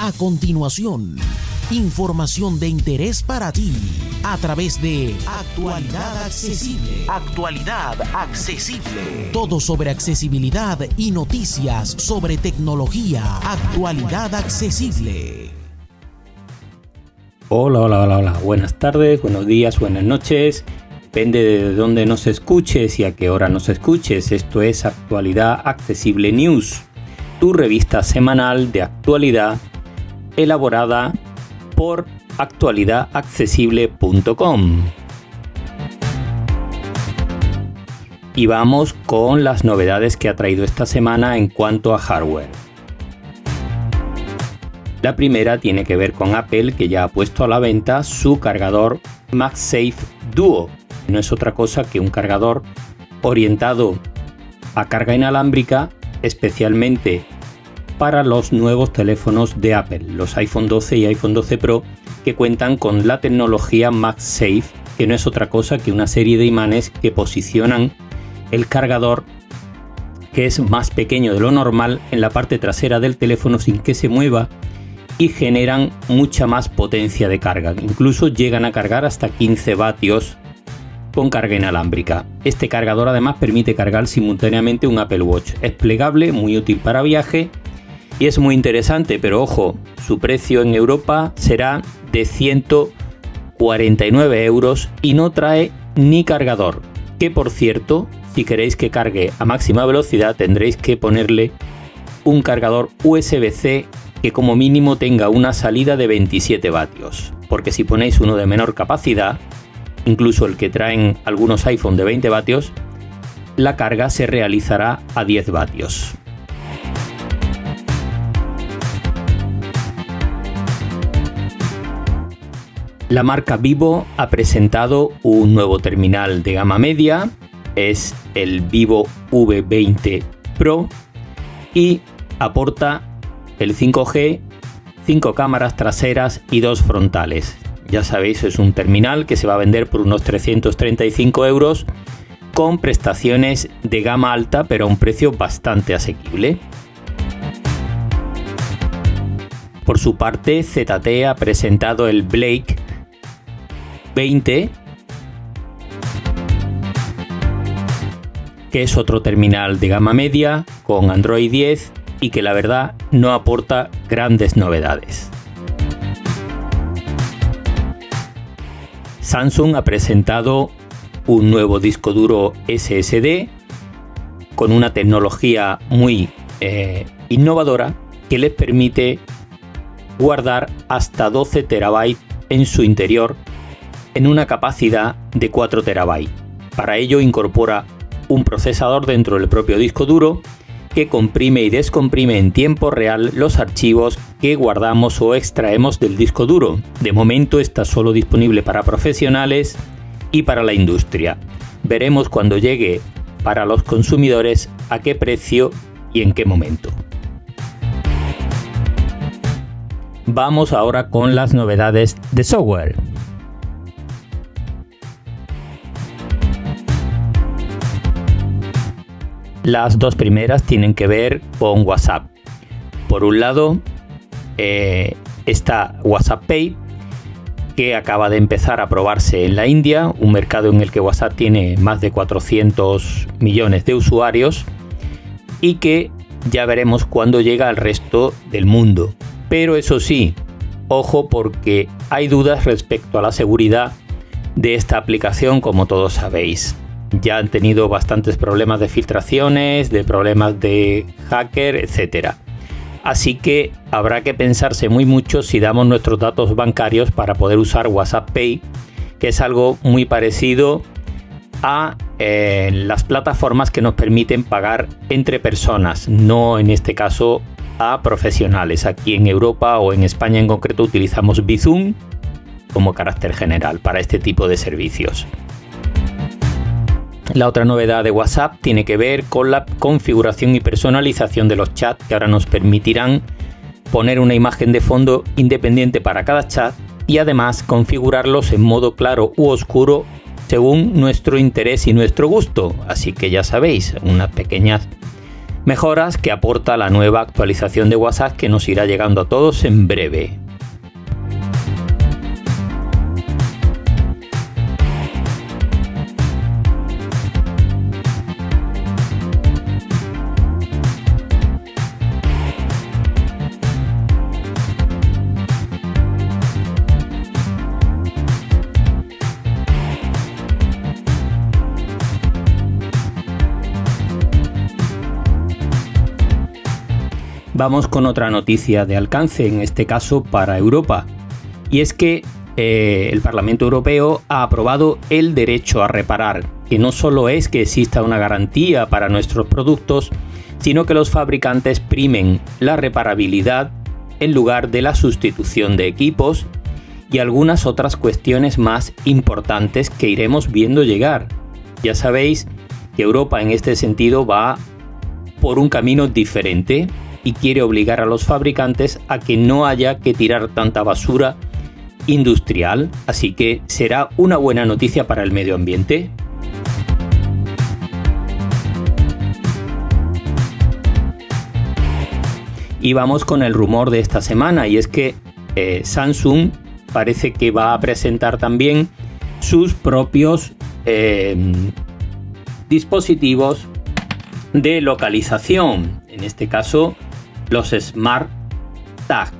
A continuación, información de interés para ti a través de Actualidad Accesible. Actualidad Accesible. Todo sobre accesibilidad y noticias sobre tecnología. Actualidad Accesible. Hola, hola, hola, hola. Buenas tardes, buenos días, buenas noches. Depende de dónde nos escuches y a qué hora nos escuches. Esto es Actualidad Accesible News, tu revista semanal de actualidad elaborada por actualidadaccesible.com. Y vamos con las novedades que ha traído esta semana en cuanto a hardware. La primera tiene que ver con Apple que ya ha puesto a la venta su cargador MagSafe Duo. No es otra cosa que un cargador orientado a carga inalámbrica especialmente para los nuevos teléfonos de Apple, los iPhone 12 y iPhone 12 Pro, que cuentan con la tecnología MagSafe, que no es otra cosa que una serie de imanes que posicionan el cargador que es más pequeño de lo normal en la parte trasera del teléfono sin que se mueva y generan mucha más potencia de carga. Incluso llegan a cargar hasta 15 vatios con carga inalámbrica. Este cargador además permite cargar simultáneamente un Apple Watch. Es plegable, muy útil para viaje y es muy interesante, pero ojo, su precio en Europa será de 149 euros y no trae ni cargador. Que por cierto, si queréis que cargue a máxima velocidad tendréis que ponerle un cargador USB-C que como mínimo tenga una salida de 27 vatios. Porque si ponéis uno de menor capacidad, incluso el que traen algunos iPhone de 20 vatios, la carga se realizará a 10 vatios. La marca Vivo ha presentado un nuevo terminal de gama media, es el Vivo V20 Pro y aporta el 5G, 5 cámaras traseras y 2 frontales. Ya sabéis, es un terminal que se va a vender por unos 335 euros con prestaciones de gama alta pero a un precio bastante asequible. Por su parte, ZT ha presentado el Blake 20, que es otro terminal de gama media con Android 10 y que la verdad no aporta grandes novedades. Samsung ha presentado un nuevo disco duro SSD con una tecnología muy eh, innovadora que les permite guardar hasta 12 terabytes en su interior en una capacidad de 4 terabytes. Para ello incorpora un procesador dentro del propio disco duro que comprime y descomprime en tiempo real los archivos que guardamos o extraemos del disco duro. De momento está solo disponible para profesionales y para la industria. Veremos cuando llegue para los consumidores a qué precio y en qué momento. Vamos ahora con las novedades de software. Las dos primeras tienen que ver con WhatsApp. Por un lado eh, está WhatsApp Pay, que acaba de empezar a probarse en la India, un mercado en el que WhatsApp tiene más de 400 millones de usuarios y que ya veremos cuándo llega al resto del mundo. Pero eso sí, ojo porque hay dudas respecto a la seguridad de esta aplicación como todos sabéis ya han tenido bastantes problemas de filtraciones, de problemas de hacker, etc. Así que habrá que pensarse muy mucho si damos nuestros datos bancarios para poder usar WhatsApp Pay, que es algo muy parecido a eh, las plataformas que nos permiten pagar entre personas, no en este caso a profesionales. Aquí en Europa o en España en concreto utilizamos Bizum como carácter general para este tipo de servicios. La otra novedad de WhatsApp tiene que ver con la configuración y personalización de los chats que ahora nos permitirán poner una imagen de fondo independiente para cada chat y además configurarlos en modo claro u oscuro según nuestro interés y nuestro gusto. Así que ya sabéis, unas pequeñas Mejoras que aporta la nueva actualización de WhatsApp que nos irá llegando a todos en breve. Vamos con otra noticia de alcance, en este caso para Europa. Y es que eh, el Parlamento Europeo ha aprobado el derecho a reparar, que no solo es que exista una garantía para nuestros productos, sino que los fabricantes primen la reparabilidad en lugar de la sustitución de equipos y algunas otras cuestiones más importantes que iremos viendo llegar. Ya sabéis que Europa en este sentido va por un camino diferente y quiere obligar a los fabricantes a que no haya que tirar tanta basura industrial, así que será una buena noticia para el medio ambiente. Y vamos con el rumor de esta semana, y es que eh, Samsung parece que va a presentar también sus propios em, dispositivos de localización. En este caso, los Smart Tag,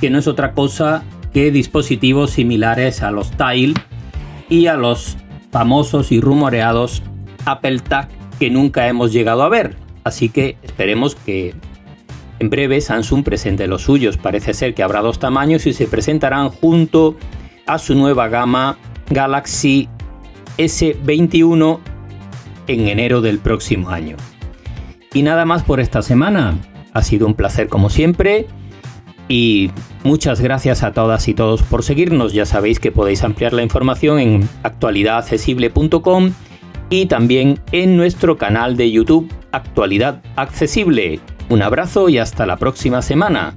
que no es otra cosa que dispositivos similares a los Tile y a los famosos y rumoreados Apple Tag que nunca hemos llegado a ver. Así que esperemos que en breve Samsung presente los suyos. Parece ser que habrá dos tamaños y se presentarán junto a su nueva gama Galaxy S21 en enero del próximo año. Y nada más por esta semana. Ha sido un placer como siempre. Y muchas gracias a todas y todos por seguirnos. Ya sabéis que podéis ampliar la información en actualidadaccesible.com y también en nuestro canal de YouTube Actualidad Accesible. Un abrazo y hasta la próxima semana.